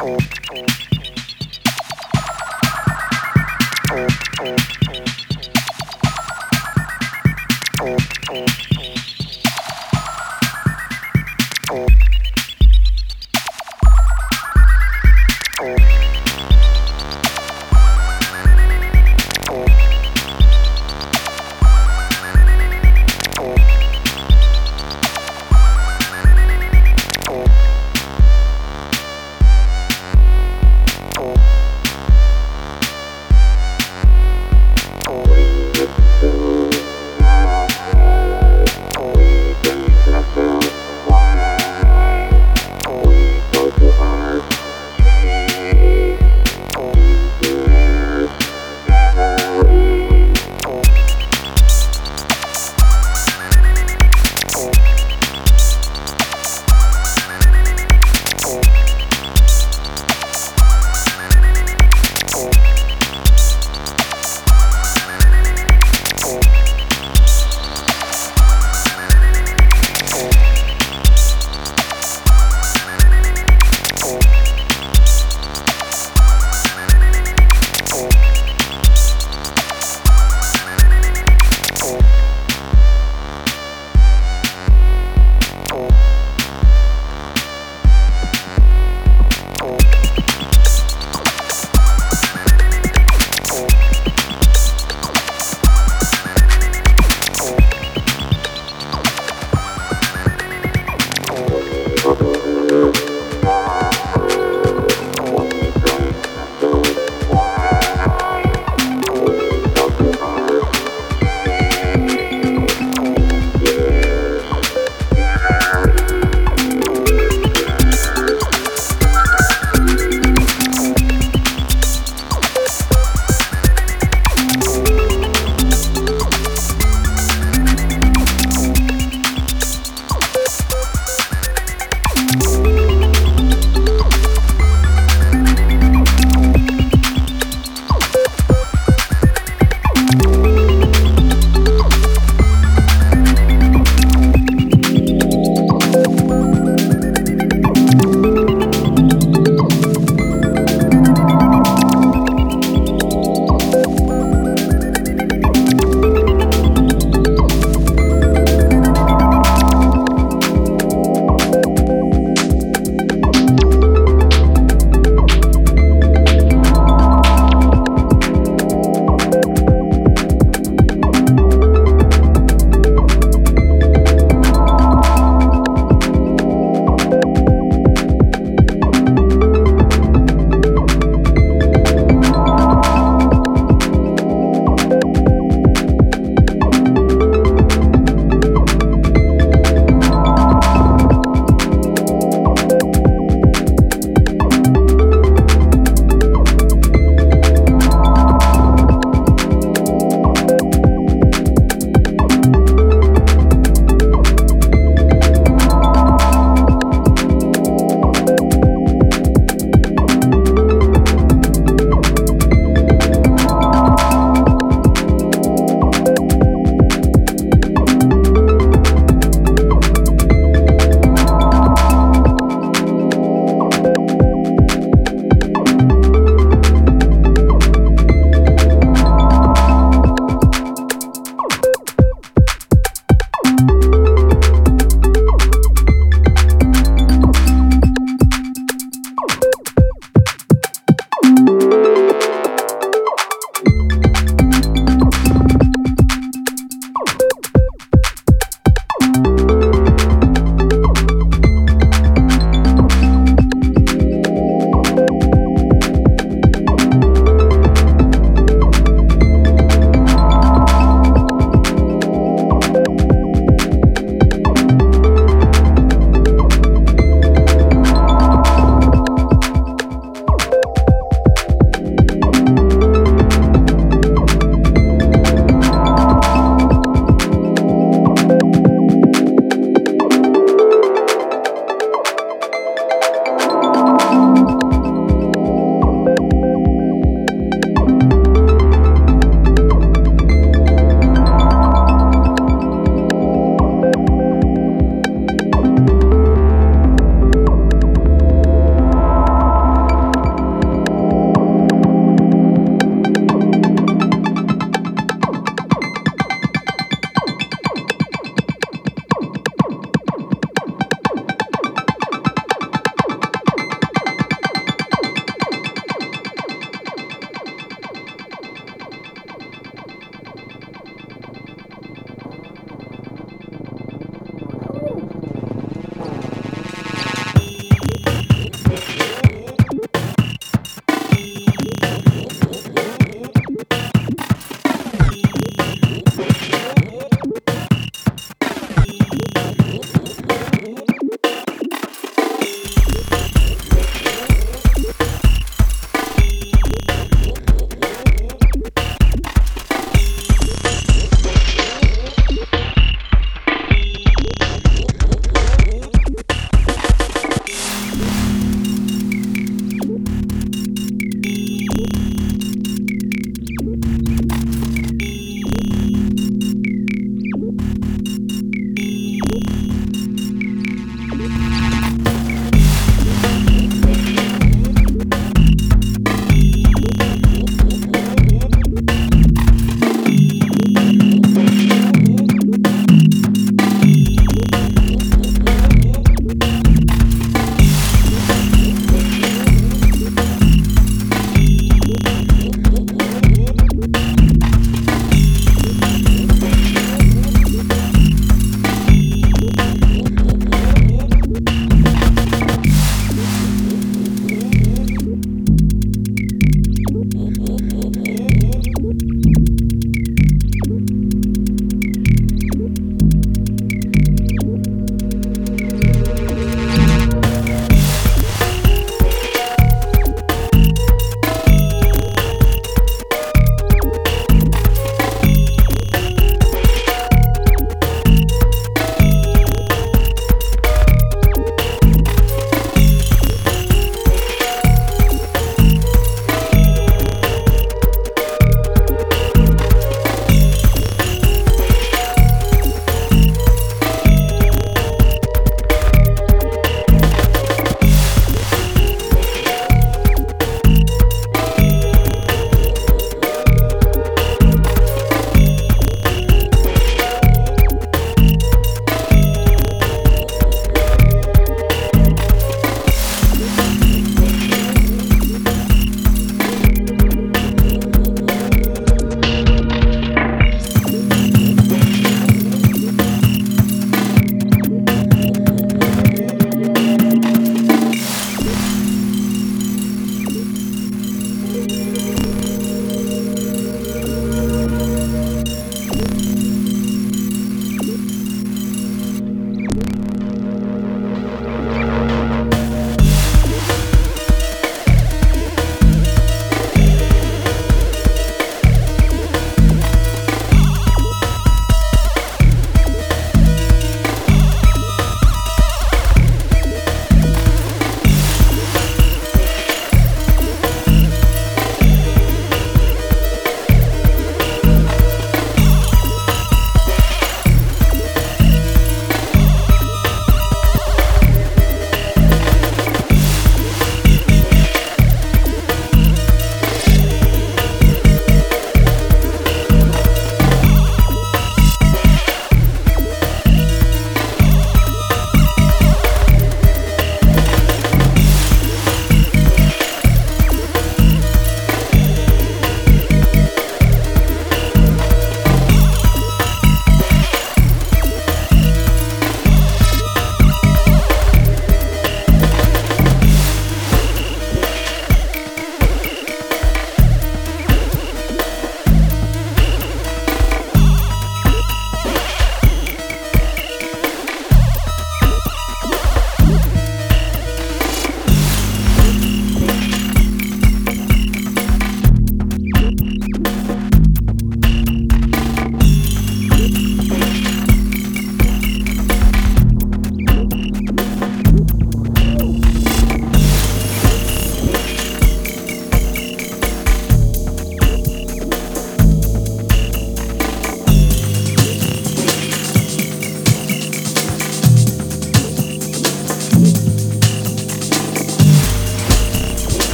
Oh, oh.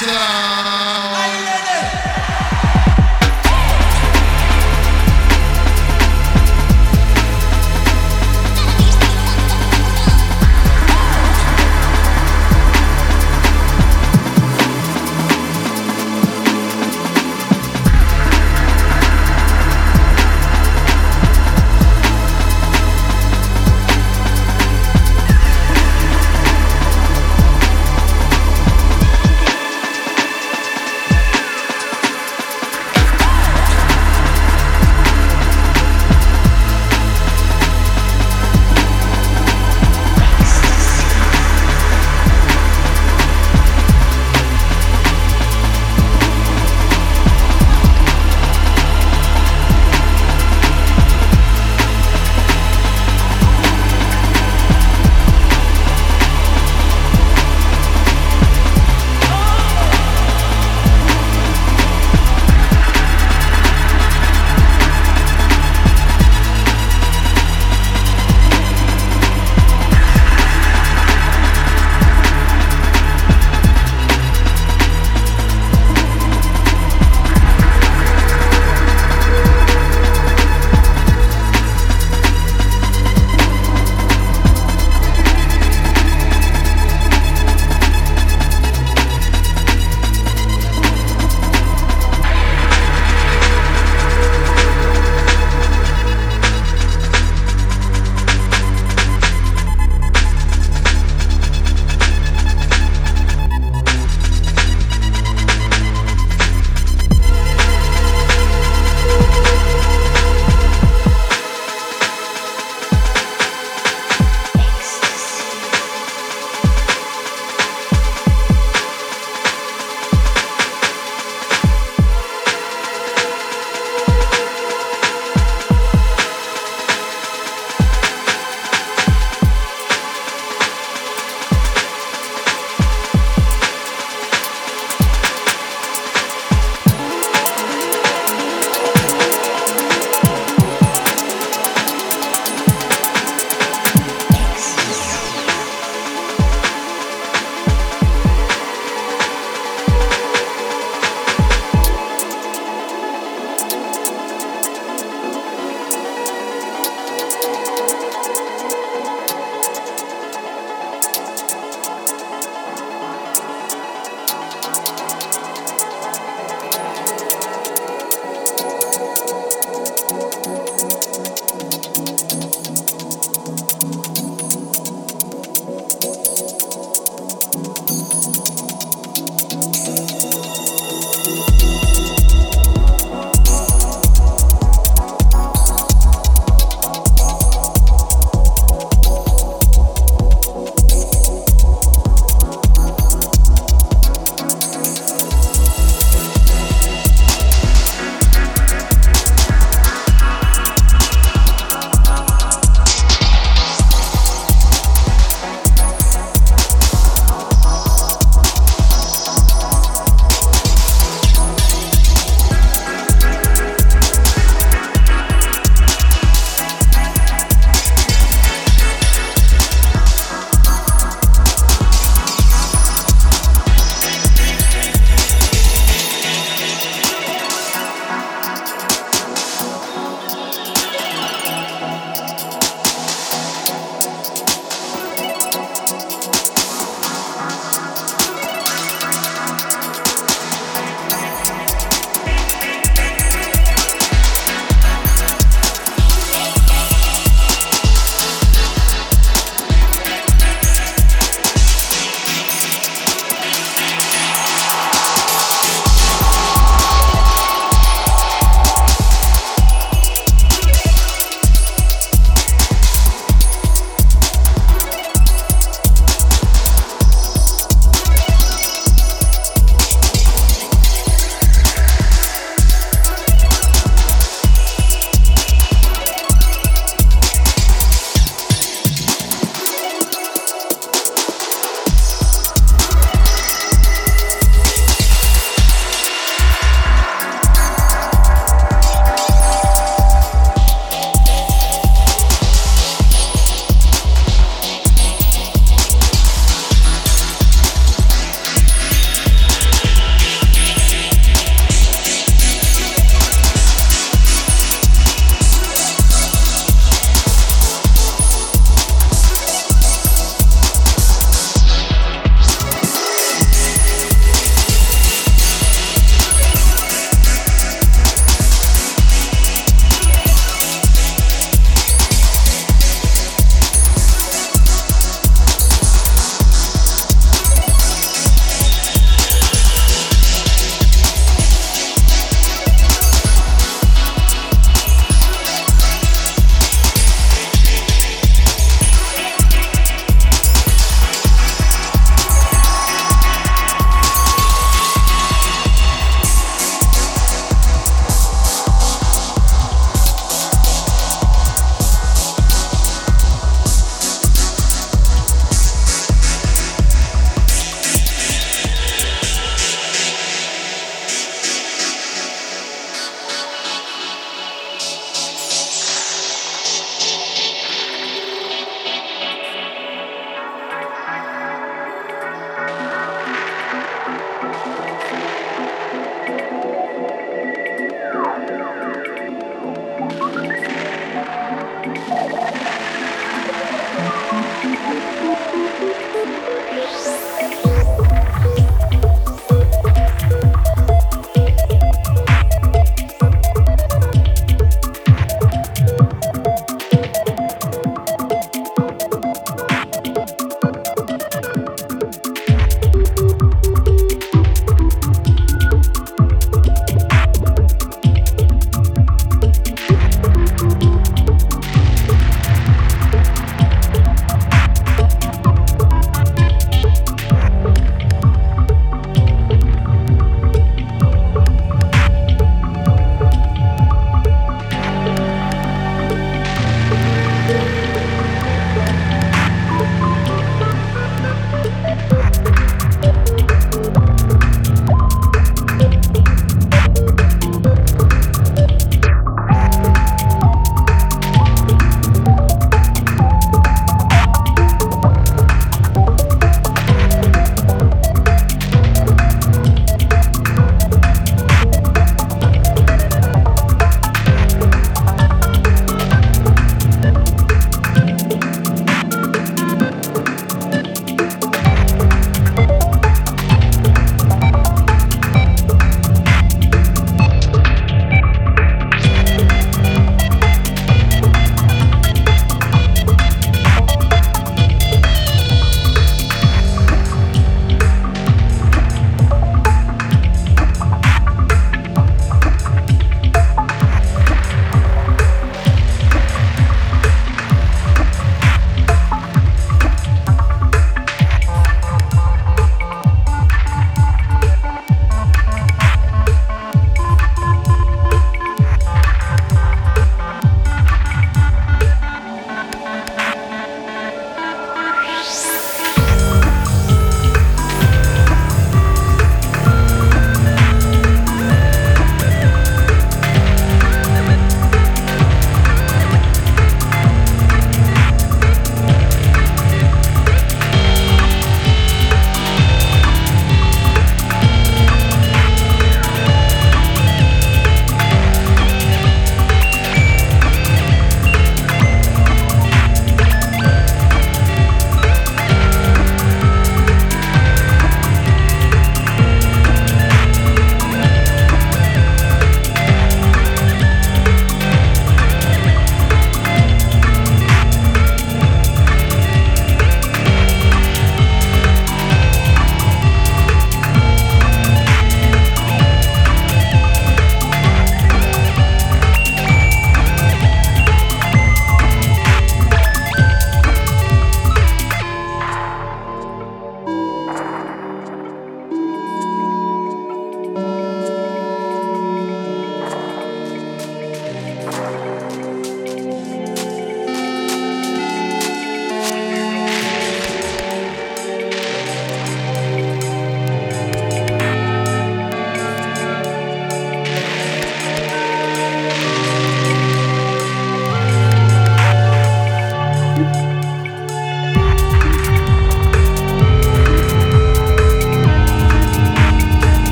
Islam.